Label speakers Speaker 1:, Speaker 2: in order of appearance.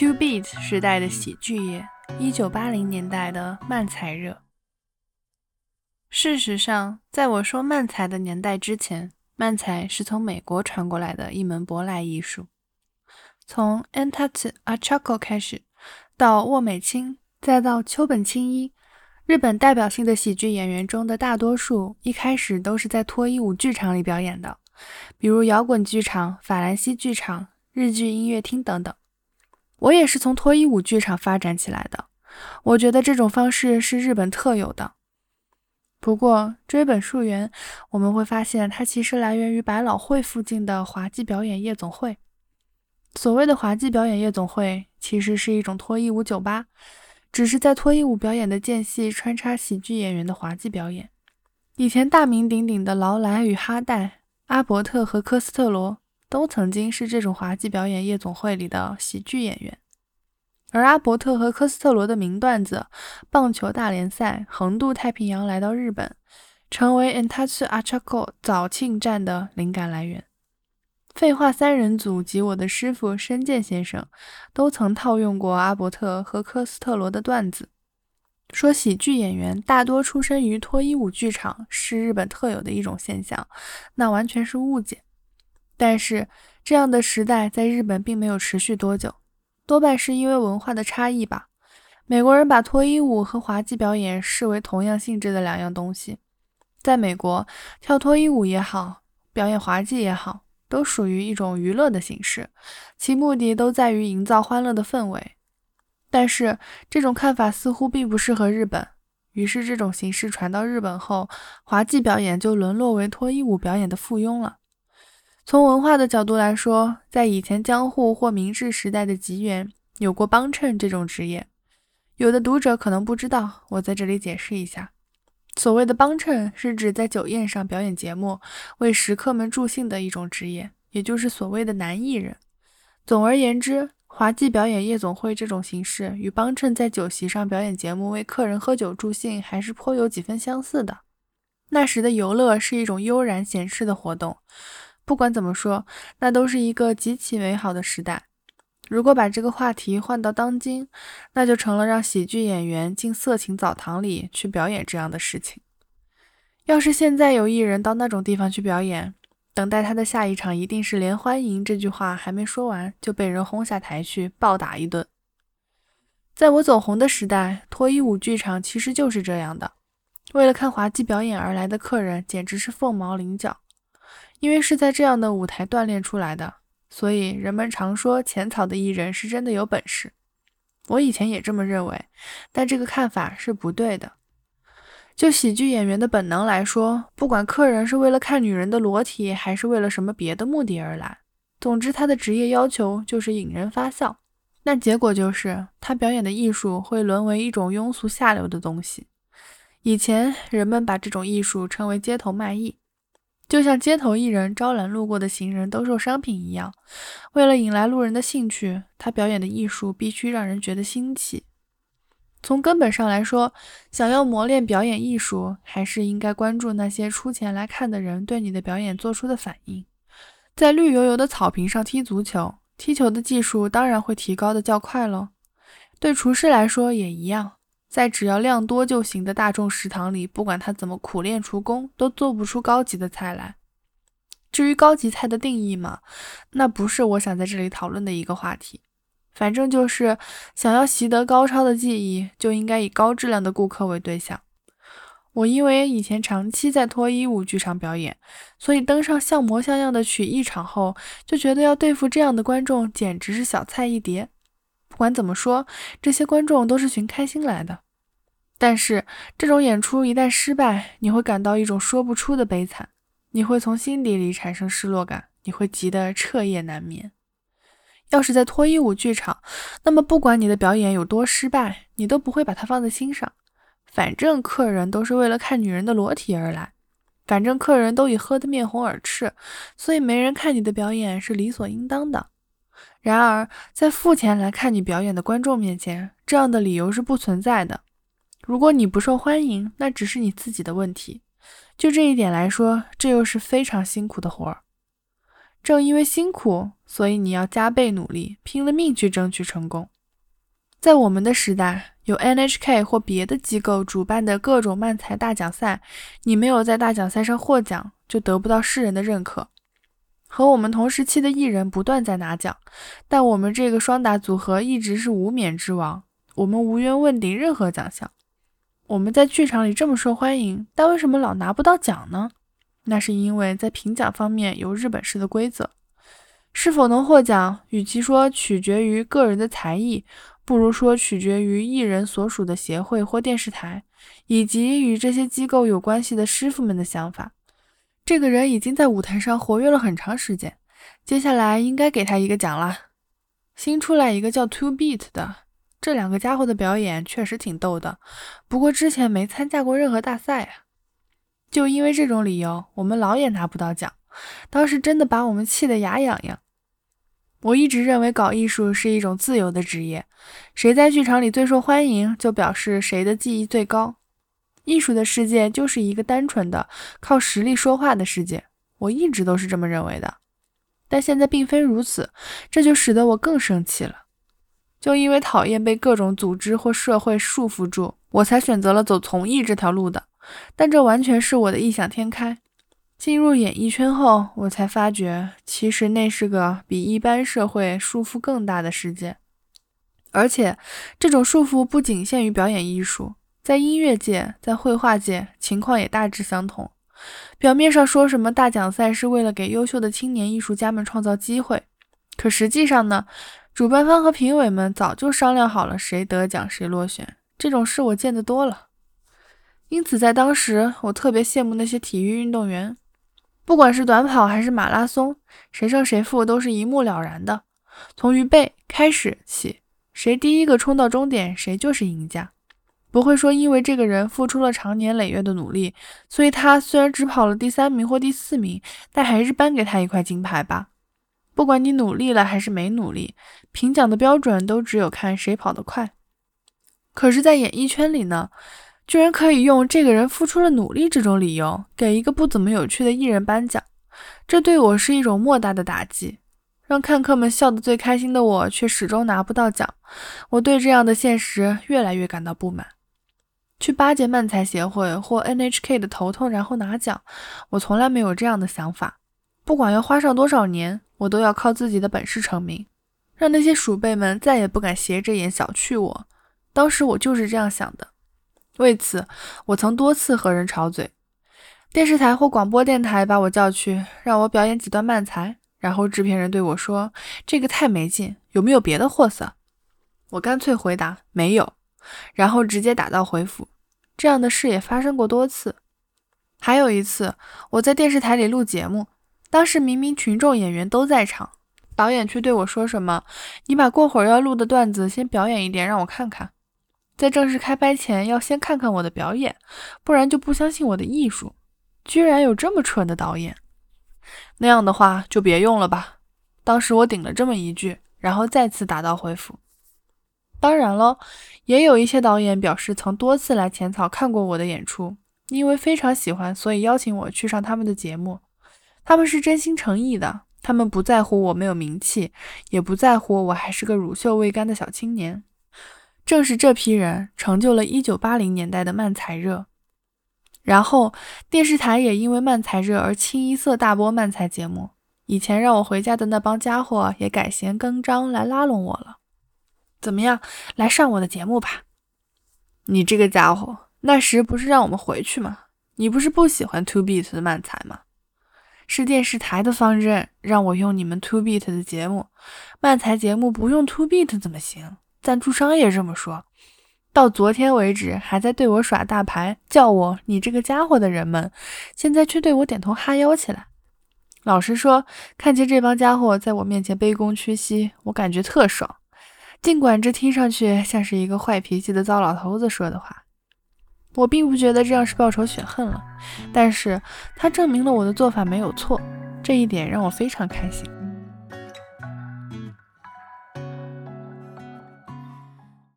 Speaker 1: Two Beat 时代的喜剧业，一九八零年代的漫才热。事实上，在我说漫才的年代之前，漫才是从美国传过来的一门舶来艺术。从 Antatsu Achako 开始，到沃美清，再到秋本清一，日本代表性的喜剧演员中的大多数一开始都是在脱衣舞剧场里表演的，比如摇滚剧场、法兰西剧场、日剧音乐厅等等。我也是从脱衣舞剧场发展起来的，我觉得这种方式是日本特有的。不过追本溯源，我们会发现它其实来源于百老汇附近的滑稽表演夜总会。所谓的滑稽表演夜总会，其实是一种脱衣舞酒吧，只是在脱衣舞表演的间隙穿插喜剧演员的滑稽表演。以前大名鼎鼎的劳莱与哈代、阿伯特和科斯特罗都曾经是这种滑稽表演夜总会里的喜剧演员。而阿伯特和科斯特罗的名段子“棒球大联赛”横渡太平洋来到日本，成为 Entatsu Achako 早庆站的灵感来源。废话三人组及我的师傅深见先生都曾套用过阿伯特和科斯特罗的段子，说喜剧演员大多出身于脱衣舞剧场是日本特有的一种现象，那完全是误解。但是这样的时代在日本并没有持续多久。多半是因为文化的差异吧。美国人把脱衣舞和滑稽表演视为同样性质的两样东西。在美国，跳脱衣舞也好，表演滑稽也好，都属于一种娱乐的形式，其目的都在于营造欢乐的氛围。但是这种看法似乎并不适合日本，于是这种形式传到日本后，滑稽表演就沦落为脱衣舞表演的附庸了。从文化的角度来说，在以前江户或明治时代的吉原，有过帮衬这种职业。有的读者可能不知道，我在这里解释一下。所谓的帮衬，是指在酒宴上表演节目，为食客们助兴的一种职业，也就是所谓的男艺人。总而言之，滑稽表演夜总会这种形式，与帮衬在酒席上表演节目，为客人喝酒助兴，还是颇有几分相似的。那时的游乐是一种悠然闲适的活动。不管怎么说，那都是一个极其美好的时代。如果把这个话题换到当今，那就成了让喜剧演员进色情澡堂里去表演这样的事情。要是现在有艺人到那种地方去表演，等待他的下一场一定是连欢迎这句话还没说完就被人轰下台去暴打一顿。在我走红的时代，脱衣舞剧场其实就是这样的，为了看滑稽表演而来的客人简直是凤毛麟角。因为是在这样的舞台锻炼出来的，所以人们常说浅草的艺人是真的有本事。我以前也这么认为，但这个看法是不对的。就喜剧演员的本能来说，不管客人是为了看女人的裸体，还是为了什么别的目的而来，总之他的职业要求就是引人发笑。那结果就是他表演的艺术会沦为一种庸俗下流的东西。以前人们把这种艺术称为街头卖艺。就像街头艺人招揽路过的行人兜售商品一样，为了引来路人的兴趣，他表演的艺术必须让人觉得新奇。从根本上来说，想要磨练表演艺术，还是应该关注那些出钱来看的人对你的表演做出的反应。在绿油油的草坪上踢足球，踢球的技术当然会提高的较快喽。对厨师来说也一样。在只要量多就行的大众食堂里，不管他怎么苦练厨工，都做不出高级的菜来。至于高级菜的定义嘛，那不是我想在这里讨论的一个话题。反正就是想要习得高超的技艺，就应该以高质量的顾客为对象。我因为以前长期在脱衣舞剧场表演，所以登上像模像样的曲艺场后，就觉得要对付这样的观众，简直是小菜一碟。不管怎么说，这些观众都是寻开心来的。但是这种演出一旦失败，你会感到一种说不出的悲惨，你会从心底里产生失落感，你会急得彻夜难眠。要是在脱衣舞剧场，那么不管你的表演有多失败，你都不会把它放在心上。反正客人都是为了看女人的裸体而来，反正客人都已喝得面红耳赤，所以没人看你的表演是理所应当的。然而，在付钱来看你表演的观众面前，这样的理由是不存在的。如果你不受欢迎，那只是你自己的问题。就这一点来说，这又是非常辛苦的活儿。正因为辛苦，所以你要加倍努力，拼了命去争取成功。在我们的时代，有 NHK 或别的机构主办的各种漫才大奖赛，你没有在大奖赛上获奖，就得不到世人的认可。和我们同时期的艺人不断在拿奖，但我们这个双打组合一直是无冕之王，我们无缘问鼎任何奖项。我们在剧场里这么受欢迎，但为什么老拿不到奖呢？那是因为在评奖方面有日本式的规则，是否能获奖，与其说取决于个人的才艺。不如说取决于艺人所属的协会或电视台，以及与这些机构有关系的师傅们的想法。这个人已经在舞台上活跃了很长时间，接下来应该给他一个奖了。新出来一个叫 Two Beat 的，这两个家伙的表演确实挺逗的，不过之前没参加过任何大赛啊。就因为这种理由，我们老也拿不到奖，当时真的把我们气得牙痒痒。我一直认为搞艺术是一种自由的职业，谁在剧场里最受欢迎，就表示谁的技艺最高。艺术的世界就是一个单纯的靠实力说话的世界，我一直都是这么认为的。但现在并非如此，这就使得我更生气了。就因为讨厌被各种组织或社会束缚住，我才选择了走从艺这条路的。但这完全是我的异想天开。进入演艺圈后，我才发觉，其实那是个比一般社会束缚更大的世界。而且，这种束缚不仅限于表演艺术，在音乐界、在绘画界，情况也大致相同。表面上说什么大奖赛是为了给优秀的青年艺术家们创造机会，可实际上呢，主办方和评委们早就商量好了谁得奖谁落选。这种事我见得多了。因此，在当时，我特别羡慕那些体育运动员。不管是短跑还是马拉松，谁胜谁负都是一目了然的。从预备开始起，谁第一个冲到终点，谁就是赢家。不会说因为这个人付出了长年累月的努力，所以他虽然只跑了第三名或第四名，但还是颁给他一块金牌吧。不管你努力了还是没努力，评奖的标准都只有看谁跑得快。可是，在演艺圈里呢？居然可以用这个人付出了努力这种理由给一个不怎么有趣的艺人颁奖，这对我是一种莫大的打击。让看客们笑得最开心的我，却始终拿不到奖。我对这样的现实越来越感到不满。去巴结漫才协会或 NHK 的头头，然后拿奖，我从来没有这样的想法。不管要花上多少年，我都要靠自己的本事成名，让那些鼠辈们再也不敢斜着眼小觑我。当时我就是这样想的。为此，我曾多次和人吵嘴。电视台或广播电台把我叫去，让我表演几段慢才，然后制片人对我说：“这个太没劲，有没有别的货色？”我干脆回答：“没有。”然后直接打道回府。这样的事也发生过多次。还有一次，我在电视台里录节目，当时明明群众演员都在场，导演却对我说什么：“你把过会儿要录的段子先表演一点，让我看看。”在正式开拍前，要先看看我的表演，不然就不相信我的艺术。居然有这么蠢的导演！那样的话就别用了吧。当时我顶了这么一句，然后再次打道回府。当然了，也有一些导演表示曾多次来浅草看过我的演出，因为非常喜欢，所以邀请我去上他们的节目。他们是真心诚意的，他们不在乎我没有名气，也不在乎我还是个乳臭未干的小青年。正是这批人成就了1980年代的漫才热，然后电视台也因为漫才热而清一色大播漫才节目。以前让我回家的那帮家伙也改弦更张来拉拢我了。怎么样，来上我的节目吧？你这个家伙，那时不是让我们回去吗？你不是不喜欢 Two Beat 的漫才吗？是电视台的方针让我用你们 Two Beat 的节目，漫才节目不用 Two Beat 怎么行？赞助商也这么说，到昨天为止还在对我耍大牌，叫我你这个家伙的人们，现在却对我点头哈腰起来。老实说，看见这帮家伙在我面前卑躬屈膝，我感觉特爽。尽管这听上去像是一个坏脾气的糟老头子说的话，我并不觉得这样是报仇雪恨了。但是他证明了我的做法没有错，这一点让我非常开心。